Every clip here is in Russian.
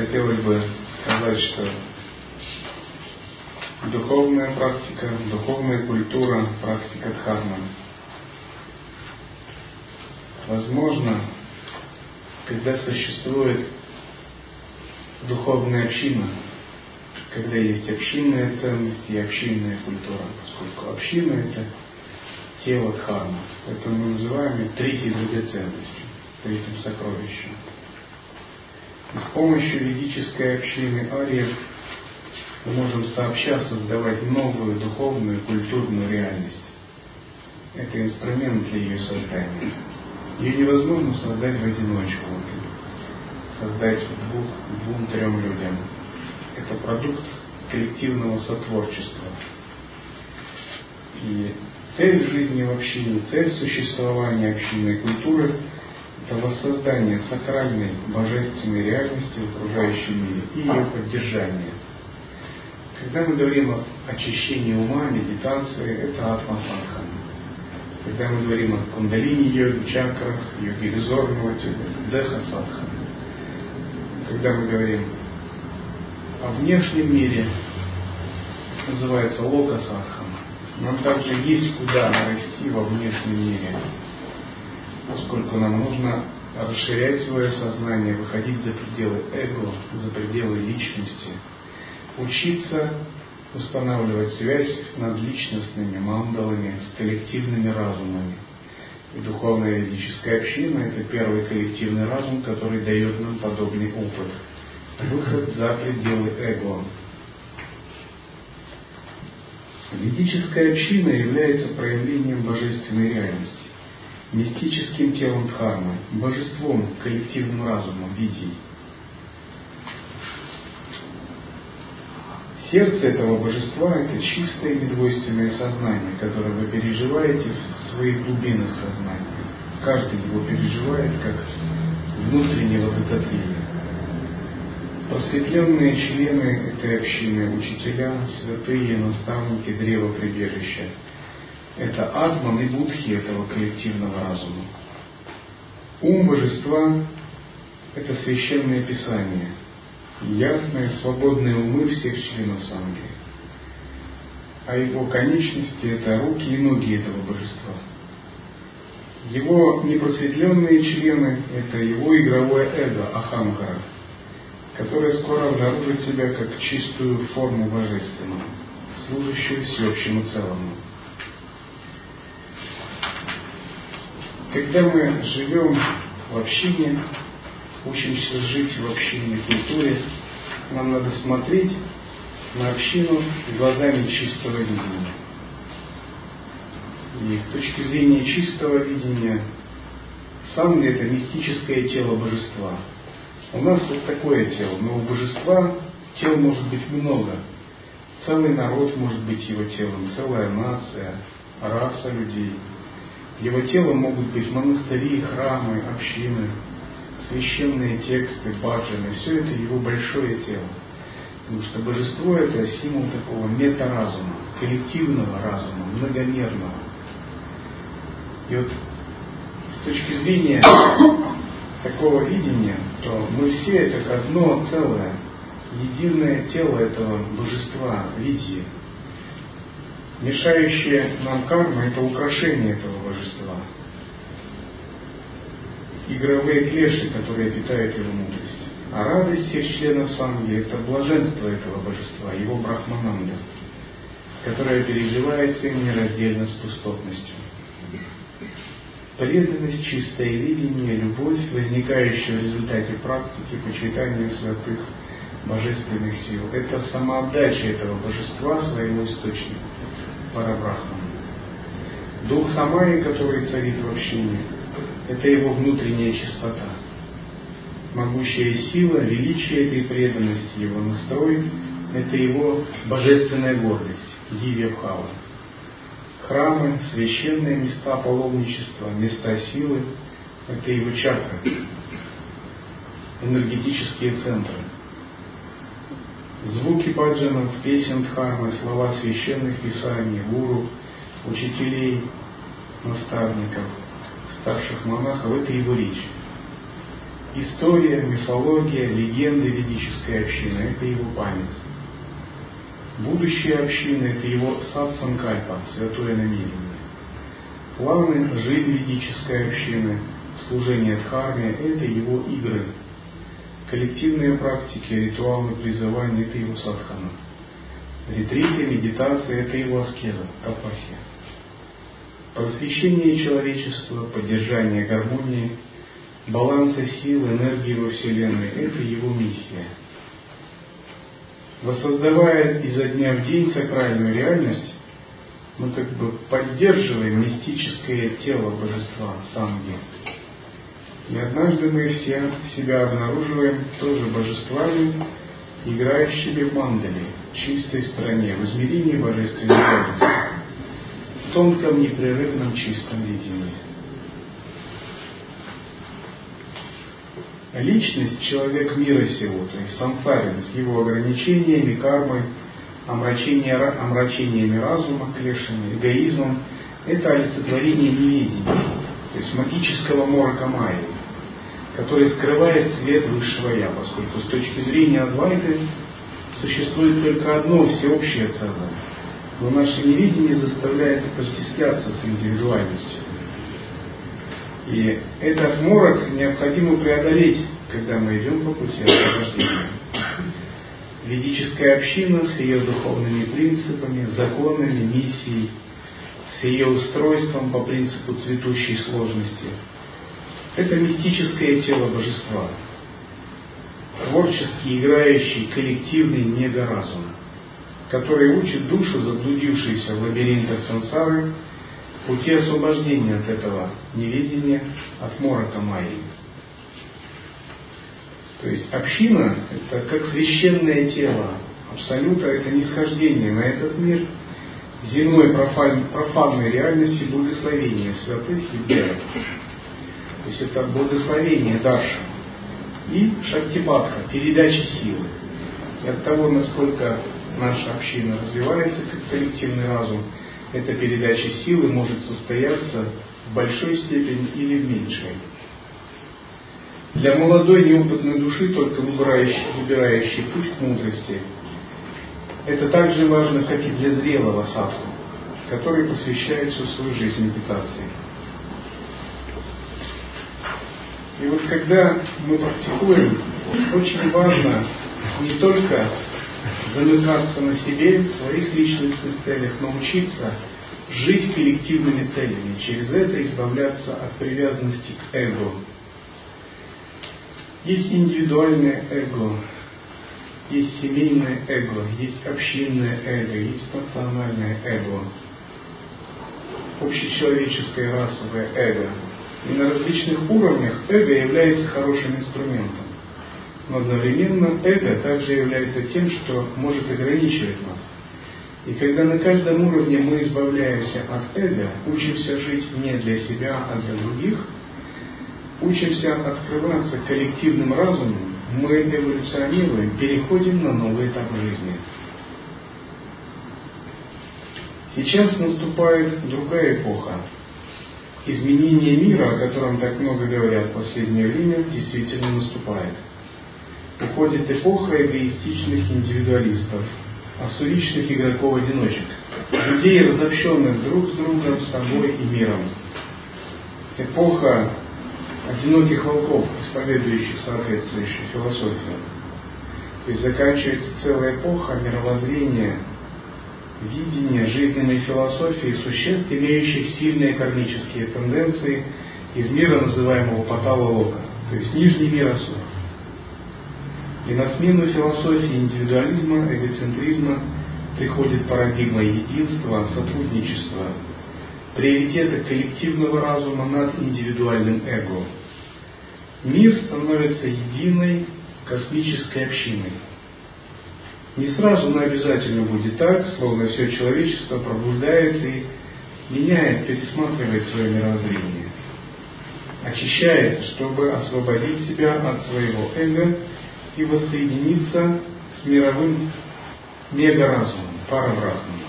хотелось бы сказать, что духовная практика, духовная культура, практика дхармы. Возможно, когда существует духовная община, когда есть общинные ценности и общинная культура, поскольку община это тело дхарма. Это мы называем третьей драгоценностью, третьим сокровищем. С помощью ведической общины ариев мы можем сообща создавать новую духовную, культурную реальность. Это инструмент для ее создания. Ее невозможно создать в одиночку, создать двух, двум-трем людям. Это продукт коллективного сотворчества. И цель жизни в общине, цель существования общинной культуры – это воссоздание сакральной божественной реальности в окружающем мире и ее поддержание. Когда мы говорим о очищении ума, медитации, это атмасадхана. Когда мы говорим о кундалини йоге, чакрах, йоге резорного это деха садхана. Когда мы говорим о внешнем мире, называется лока садхана. Нам также есть куда расти во внешнем мире, поскольку нам нужно расширять свое сознание, выходить за пределы эго, за пределы личности, учиться устанавливать связь с надличностными мандалами, с коллективными разумами. И духовная ведическая община – это первый коллективный разум, который дает нам подобный опыт. Выход за пределы эго, Ведическая община является проявлением божественной реальности, мистическим телом Дхармы, божеством, коллективным разумом, видей. Сердце этого божества – это чистое недвойственное сознание, которое вы переживаете в своих глубинах сознания. Каждый его переживает как внутреннее это Просветленные члены этой общины, учителя, святые, наставники древа прибежища. Это атман и будхи этого коллективного разума. Ум божества – это священное писание, ясные, свободные умы всех членов санги. А его конечности – это руки и ноги этого божества. Его непросветленные члены – это его игровое эго, ахамкара – которая скоро обнаружит себя как чистую форму божественного, служащую всеобщему целому. Когда мы живем в общине, учимся жить в общине культуре, нам надо смотреть на общину глазами чистого видения. И с точки зрения чистого видения, сам ли это мистическое тело божества – у нас вот такое тело, но у божества тел может быть много. Целый народ может быть его телом, целая нация, раса людей. Его телом могут быть монастыри, храмы, общины, священные тексты, баджаны. Все это его большое тело. Потому что божество это символ такого метаразума, коллективного разума, многомерного. И вот с точки зрения такого видения, то мы все это как одно целое, единое тело этого божества, види. Мешающее нам карма – это украшение этого божества. Игровые клеши, которые питают его мудрость. А радость всех членов санги – это блаженство этого божества, его брахмананда, которое переживается им нераздельно с пустотностью преданность, чистое видение, любовь, возникающая в результате практики, почитания святых божественных сил. Это самоотдача этого божества своему источнику, Парабрахману. Дух Самаи, который царит в общине, это его внутренняя чистота. Могущая сила, величие этой преданности, его настрой, это его божественная гордость, Дивья Бхава храмы, священные места паломничества, места силы – это его чакры, энергетические центры. Звуки баджанов, песен дхармы, слова священных писаний, гуру, учителей, наставников, старших монахов – это его речь. История, мифология, легенды ведической общины – это его память. Будущее общины – это его сатсанкальпа, святое намерение. Планы, жизнь ведической общины, служение дхарме – это его игры. Коллективные практики, ритуалы, призывания – это его садхана. Ретриты, медитация – это его аскеза, тапасия. Просвещение человечества, поддержание гармонии, баланса сил, энергии во Вселенной – это его миссия. Воссоздавая изо дня в день сакральную реальность, мы как бы поддерживаем мистическое тело божества Санги. И однажды мы все себя обнаруживаем тоже божествами, играющими в мандали, чистой стране, в измерении божественной реальности, в тонком, непрерывном, чистом видении. Личность, человек мира сего, то есть самсарин, с его ограничениями, кармой, омрачение, омрачениями разума, клешами, эгоизмом, это олицетворение неведения, то есть магического морока майи, который скрывает свет высшего Я, поскольку с точки зрения Адвайты существует только одно всеобщее целое. Но наше невидение заставляет постесняться с индивидуальностью. И этот морок необходимо преодолеть, когда мы идем по пути освобождения. Ведическая община с ее духовными принципами, законами, миссией, с ее устройством по принципу цветущей сложности. Это мистическое тело божества, творческий, играющий, коллективный негоразум, который учит душу, заблудившуюся в лабиринтах сансары, пути освобождения от этого неведения, от морока Майи. То есть община – это как священное тело. Абсолюта – это нисхождение на этот мир земной профан, профанной реальности благословения святых и веры. То есть это благословение Дарша и Шактипатха, передача силы. И от того, насколько наша община развивается как коллективный разум, эта передача силы может состояться в большой степени или в меньшей. Для молодой неопытной души, только выбирающей, выбирающей путь к мудрости, это так же важно, как и для зрелого садху, который посвящает всю свою жизнь медитации. И вот когда мы практикуем, очень важно не только замыкаться на себе, в своих личностных целях, научиться жить коллективными целями, через это избавляться от привязанности к эго. Есть индивидуальное эго, есть семейное эго, есть общинное эго, есть национальное эго, общечеловеческое расовое эго. И на различных уровнях эго является хорошим инструментом. Но одновременно эго также является тем, что может ограничивать нас. И когда на каждом уровне мы избавляемся от эго, учимся жить не для себя, а для других, учимся открываться коллективным разумом, мы эволюционируем, переходим на новый этап жизни. Сейчас наступает другая эпоха. Изменение мира, о котором так много говорят в последнее время, действительно наступает – уходит эпоха эгоистичных индивидуалистов, ассуричных игроков-одиночек, людей, разобщенных друг с другом, собой и миром. Эпоха одиноких волков, исповедующих соответствующую философию. То есть заканчивается целая эпоха мировоззрения, видения жизненной философии существ, имеющих сильные кармические тенденции из мира, называемого Патала Лока, то есть нижний мир Асур. И на смену философии индивидуализма, эгоцентризма приходит парадигма единства, сотрудничества, приоритета коллективного разума над индивидуальным эго. Мир становится единой космической общиной. Не сразу, но обязательно будет так, словно все человечество пробуждается и меняет, пересматривает свое мировоззрение. Очищается, чтобы освободить себя от своего эго и воссоединиться с мировым мегаразумом, парабрахманом.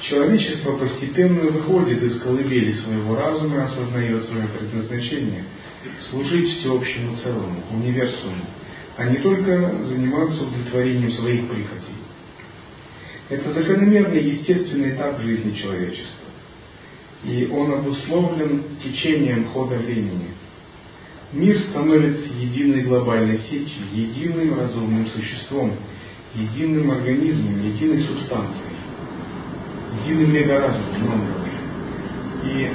Человечество постепенно выходит из колыбели своего разума и осознает свое предназначение – служить всеобщему целому, универсуму, а не только заниматься удовлетворением своих прихотей. Это закономерный естественный этап жизни человечества. И он обусловлен течением хода времени. Мир становится единой глобальной сетью, единым разумным существом, единым организмом, единой субстанцией единым мегаразумом. И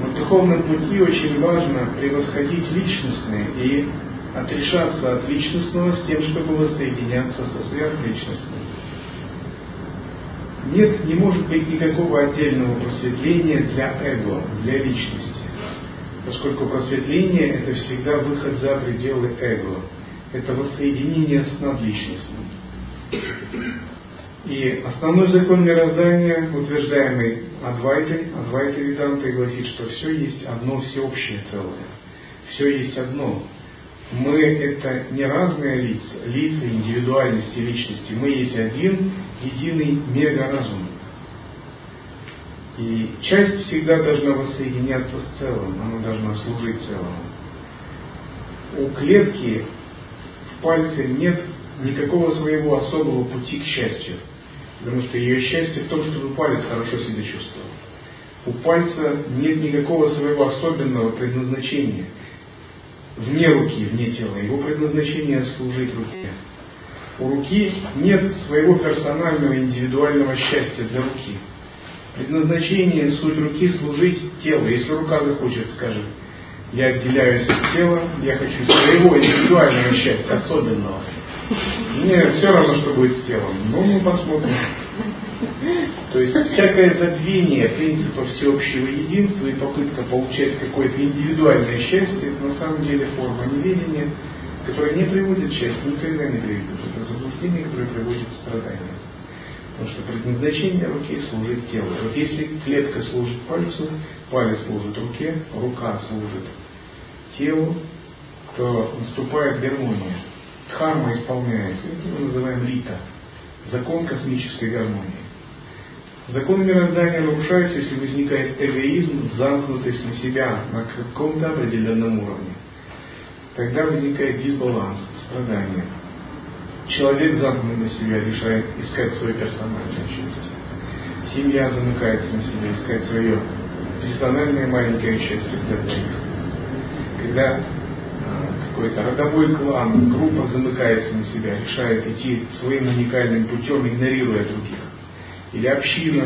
на духовном пути очень важно превосходить личностное и отрешаться от личностного с тем, чтобы воссоединяться со сверхличностным. Нет, не может быть никакого отдельного просветления для эго, для личности. Поскольку просветление – это всегда выход за пределы эго. Это воссоединение с надличностным. И основной закон мироздания, утверждаемый Адвайтой, Адвайта Ведантой, гласит, что все есть одно всеобщее целое. Все есть одно. Мы это не разные лица, лица индивидуальности личности. Мы есть один единый мегаразум. И часть всегда должна воссоединяться с целым, она должна служить целому. У клетки в пальце нет никакого своего особого пути к счастью. Потому что ее счастье в том, чтобы палец хорошо себя чувствовал. У пальца нет никакого своего особенного предназначения. Вне руки, вне тела. Его предназначение служить руке. У руки нет своего персонального индивидуального счастья для руки. Предназначение, суть руки служить телу. Если рука захочет, скажет, я отделяюсь от тела, я хочу своего индивидуального счастья, особенного. Мне все равно, что будет с телом. Ну, мы посмотрим. То есть всякое забвение принципа всеобщего единства и попытка получать какое-то индивидуальное счастье, это на самом деле форма неведения, которая не приводит к счастью, никогда не приведет. Это заблуждение, которое приводит к страданию. Потому что предназначение руки служит телу. Вот если клетка служит пальцу, палец служит руке, рука служит телу, то наступает гармония дхарма исполняется. Это мы называем лита, закон космической гармонии. Закон мироздания нарушается, если возникает эгоизм, замкнутость на себя на каком-то определенном уровне. Тогда возникает дисбаланс, страдание. Человек замкнут на себя, решает искать свое персональное счастье. Семья замыкается на себя, искать свое персональное маленькое счастье для двоих. Когда какой-то родовой клан, группа замыкается на себя, решает идти своим уникальным путем, игнорируя других. Или община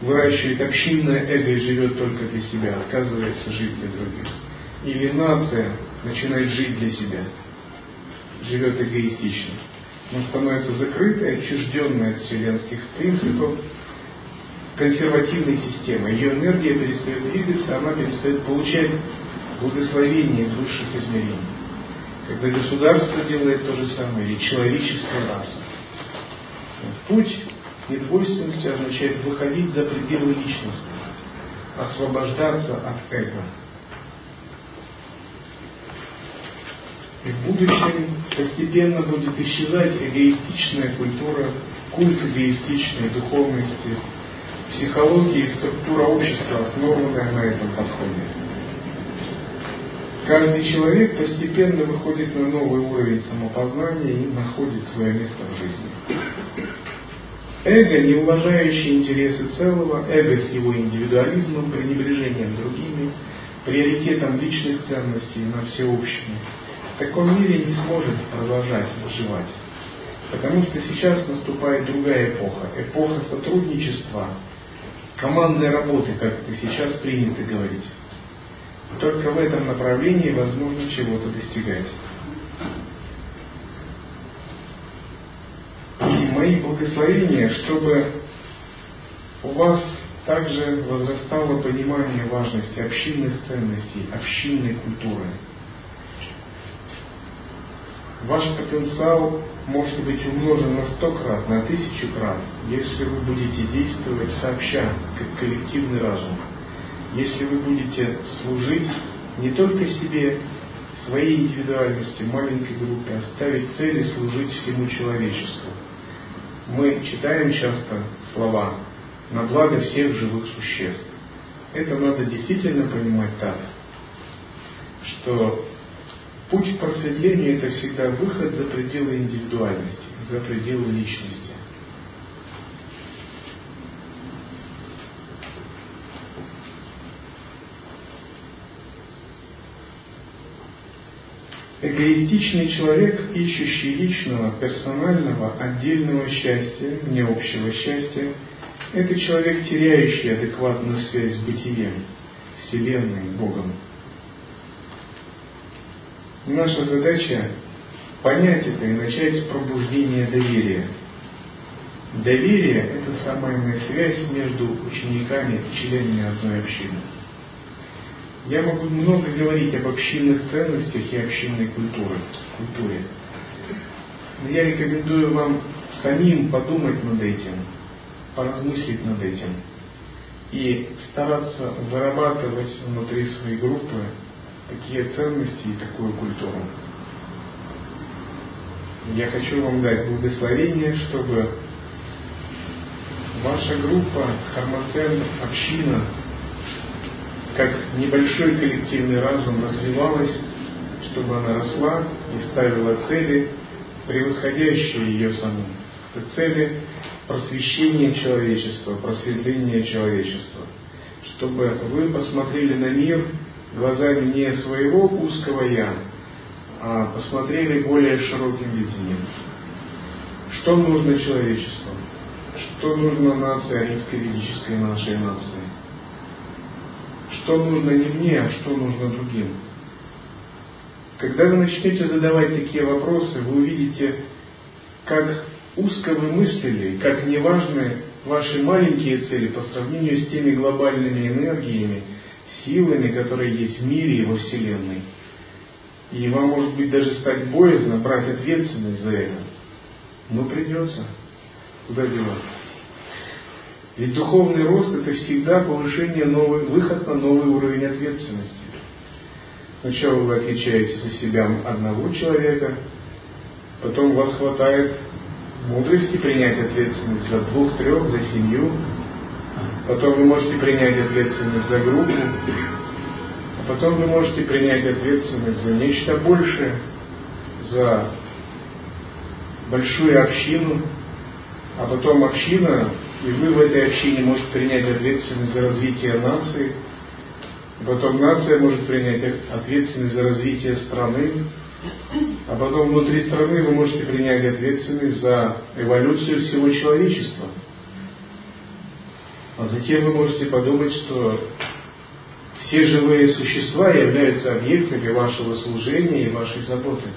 выращивает общинное эго и живет только для себя, отказывается жить для других. Или нация начинает жить для себя, живет эгоистично. Она становится закрытой, отчужденной от вселенских принципов, консервативной системой. Ее энергия перестает двигаться, она перестает получать благословение из высших измерений. Когда государство делает то же самое, или человеческая раса. Путь недвойственности означает выходить за пределы личности, освобождаться от эго. И в будущем постепенно будет исчезать эгоистичная культура, культ эгоистичной духовности, психология и структура общества, основанная на этом подходе. Каждый человек постепенно выходит на новый уровень самопознания и находит свое место в жизни. Эго, не уважающее интересы целого, эго с его индивидуализмом, пренебрежением другими, приоритетом личных ценностей на всеобщем, в таком мире не сможет продолжать выживать. Потому что сейчас наступает другая эпоха, эпоха сотрудничества, командной работы, как это сейчас принято говорить. Только в этом направлении возможно чего-то достигать. И мои благословения, чтобы у вас также возрастало понимание важности общинных ценностей, общинной культуры. Ваш потенциал может быть умножен на сто крат, на тысячу крат, если вы будете действовать сообща, как коллективный разум если вы будете служить не только себе, своей индивидуальности, маленькой группе, а ставить цели служить всему человечеству. Мы читаем часто слова на благо всех живых существ. Это надо действительно понимать так, что путь к просветлению это всегда выход за пределы индивидуальности, за пределы личности. Эгоистичный человек, ищущий личного, персонального, отдельного счастья, не общего счастья, это человек, теряющий адекватную связь с бытием, Вселенной, Богом. Наша задача понять это и начать с пробуждения доверия. Доверие – это самая связь между учениками и членами одной общины. Я могу много говорить об общинных ценностях и общинной культуре. культуре. Но я рекомендую вам самим подумать над этим, поразмыслить над этим и стараться вырабатывать внутри своей группы такие ценности и такую культуру. Я хочу вам дать благословение, чтобы ваша группа, Хармацен, община, как небольшой коллективный разум развивалась, чтобы она росла и ставила цели, превосходящие ее саму. Это цели просвещения человечества, просветления человечества. Чтобы вы посмотрели на мир глазами не своего узкого «я», а посмотрели более широким видением. Что нужно человечеству? Что нужно нации, арийской ведической нашей нации? Что нужно не мне, а что нужно другим. Когда вы начнете задавать такие вопросы, вы увидите, как узко вы мыслили, как неважны ваши маленькие цели по сравнению с теми глобальными энергиями, силами, которые есть в мире и во Вселенной. И вам, может быть, даже стать боязно брать ответственность за это. Но придется. Куда деваться? Ведь духовный рост это всегда повышение новый, выход на новый уровень ответственности. Сначала вы отвечаете за себя? Одного человека, потом у вас хватает мудрости принять ответственность за двух, трех, за семью, потом вы можете принять ответственность за группу, а потом вы можете принять ответственность за нечто большее, за большую общину, а потом община и вы в этой общине можете принять ответственность за развитие нации, потом нация может принять ответственность за развитие страны, а потом внутри страны вы можете принять ответственность за эволюцию всего человечества. А затем вы можете подумать, что все живые существа являются объектами вашего служения и вашей заботы.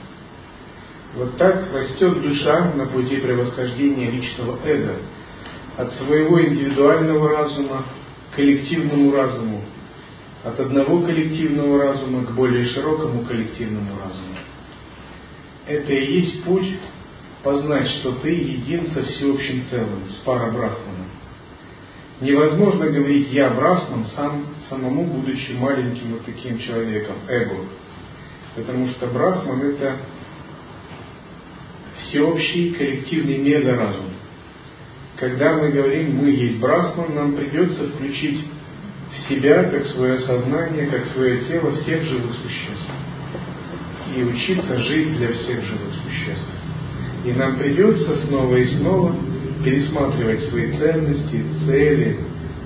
Вот так растет душа на пути превосхождения личного эго – от своего индивидуального разума к коллективному разуму, от одного коллективного разума к более широкому коллективному разуму. Это и есть путь познать, что ты един со всеобщим целым, с парабрахманом. Невозможно говорить «я брахман», сам, самому будучи маленьким вот таким человеком, эго. Потому что брахман – это всеобщий коллективный мега-разум. Когда мы говорим «мы есть Брахман», нам придется включить в себя, как свое сознание, как свое тело всех живых существ. И учиться жить для всех живых существ. И нам придется снова и снова пересматривать свои ценности, цели,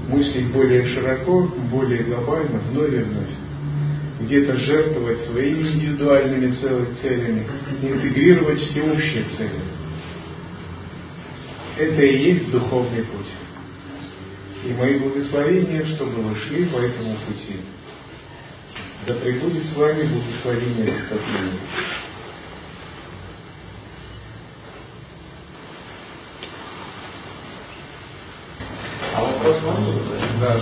мыслить более широко, более глобально, вновь и вновь. Где-то жертвовать своими индивидуальными целями, интегрировать всеобщие цели. Это и есть духовный путь. И мои благословения, чтобы вы шли по этому пути. Да пребудет с вами благословение Господне. А вопрос можно задать? Да.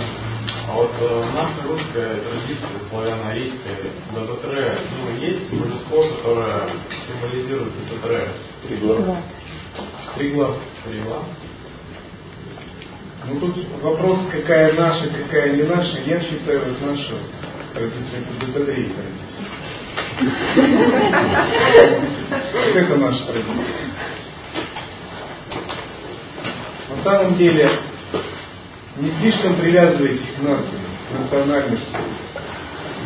А вот э, наша русская традиция, славяно-арийская, ДТР, ну, есть божество, которое символизирует ДТР? Три глаза. Три глаза. Крила. Ну тут вопрос, какая наша, какая не наша. Я считаю, вот наша традиция это ДТД традиция. Это наша традиция. На самом деле, Не слишком привязывайтесь к нации, к национальности.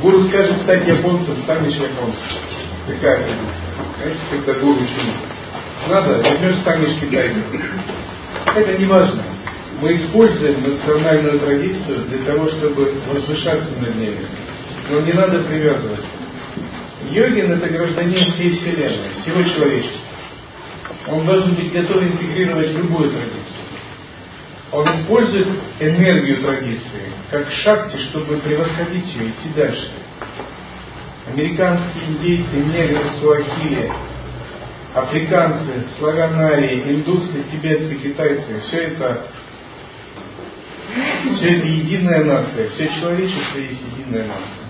Гуру скажет стать японцем, станешь японцем. Такая традиция. Знаете, когда гуру учит. Надо, возьмешь, станешь китайцем. Это не важно. Мы используем национальную традицию для того, чтобы возвышаться над ней. Но не надо привязываться. Йогин это гражданин всей Вселенной, всего человечества. Он должен быть готов интегрировать любую традицию. Он использует энергию традиции как шахте, чтобы превосходить ее, идти дальше. Американские индейцы, негры, суахили, африканцы, славянарии, индусы, тибетцы, китайцы, все это, все это единая нация, все человечество есть единая нация.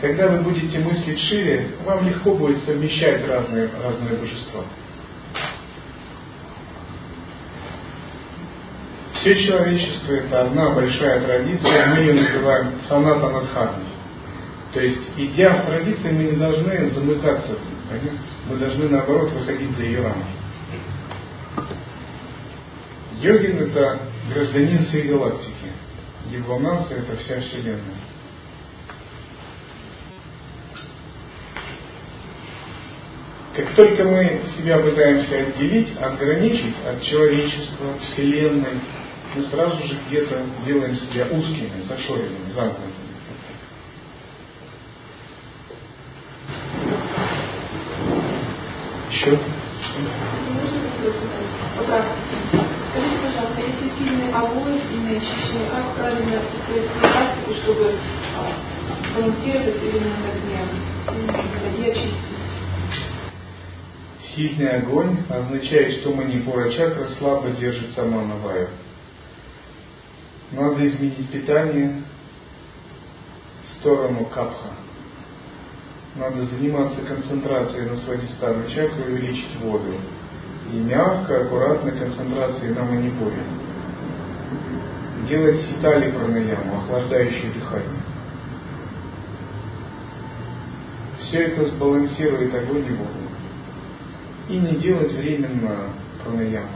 Когда вы будете мыслить шире, вам легко будет совмещать разные, разные божества. Все человечество это одна большая традиция, мы ее называем саната. То есть, идя в традиции, мы не должны замыкаться понятно? Мы должны, наоборот, выходить за ее рамки. Йогин – это гражданин всей галактики. Его нация – это вся Вселенная. Как только мы себя пытаемся отделить, ограничить от человечества, Вселенной, мы сразу же где-то делаем себя узкими, зашоренными, замкнутыми. Еще? Скажите, пожалуйста, если сильный огонь и очищение, как правильно использовать практику, чтобы балансировать именно на огне, Сильный огонь означает, что манипура чакра слабо держит сама Навая. Надо изменить питание в сторону капха. Надо заниматься концентрацией на свадистану чакру и увеличить воду. И мягко, аккуратно концентрацией на манипуре. Делать ситали пранаяму, охлаждающее дыхание. Все это сбалансирует огонь и воду. И не делать временно пранаяму.